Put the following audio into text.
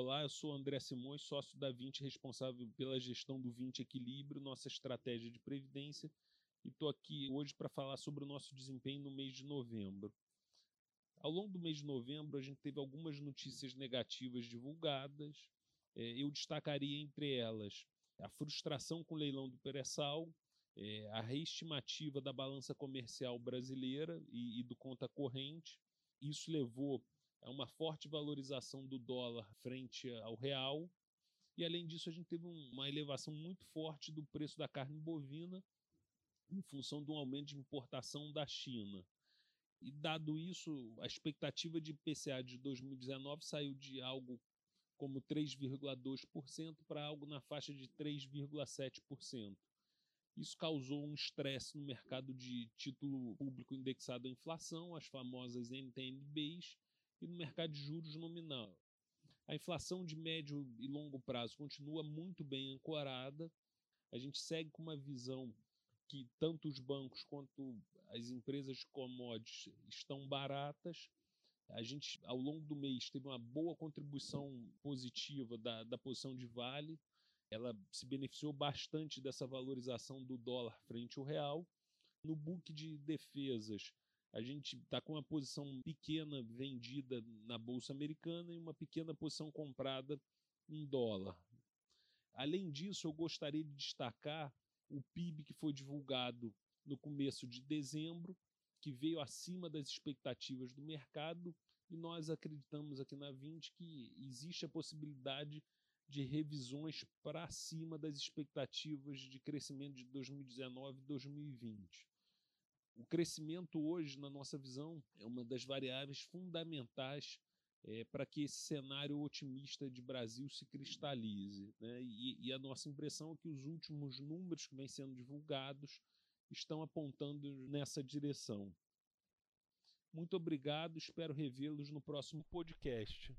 Olá, eu sou André Simões, sócio da 20, responsável pela gestão do 20 Equilíbrio, nossa estratégia de previdência, e estou aqui hoje para falar sobre o nosso desempenho no mês de novembro. Ao longo do mês de novembro, a gente teve algumas notícias negativas divulgadas. É, eu destacaria entre elas a frustração com o leilão do pré-sal, é, a reestimativa da balança comercial brasileira e, do conta corrente. Isso levou a uma forte valorização do dólar frente ao real. E além disso, a gente teve uma elevação muito forte do preço da carne bovina em função de um aumento de importação da China. E dado isso, a expectativa de PCA de 2019 saiu de algo como 3,2% para algo na faixa de 3,7%. Isso causou um estresse no mercado de título público indexado à inflação, as famosas NTNBs, e no mercado de juros nominal. A inflação de médio e longo prazo continua muito bem ancorada. A gente segue com uma visão que tanto os bancos quanto as empresas de commodities estão baratas. A gente, ao longo do mês, teve uma boa contribuição positiva da, da posição de Vale. Ela se beneficiou bastante dessa valorização do dólar frente ao real. No book de defesas, a gente está com uma posição pequena vendida na Bolsa Americana e uma pequena posição comprada em dólar. Além disso, eu gostaria de destacar o PIB que foi divulgado no começo de dezembro, que veio acima das expectativas do mercado, e nós acreditamos aqui na 20 que existe a possibilidade de revisões para cima das expectativas de crescimento de 2019 e 2020. O crescimento hoje, na nossa visão, é uma das variáveis fundamentais é, para que esse cenário otimista de Brasil se cristalize. Né? E, e, a nossa impressão é que os últimos números que vêm sendo divulgados estão apontando nessa direção. Muito obrigado, espero revê-los no próximo podcast.